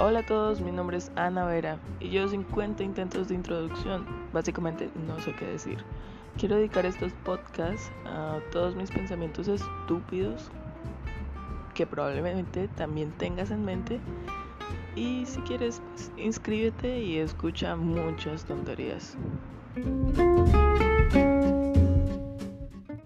Hola a todos, mi nombre es Ana Vera y yo 50 intentos de introducción. Básicamente no sé qué decir. Quiero dedicar estos podcasts a todos mis pensamientos estúpidos que probablemente también tengas en mente. Y si quieres, pues inscríbete y escucha muchas tonterías.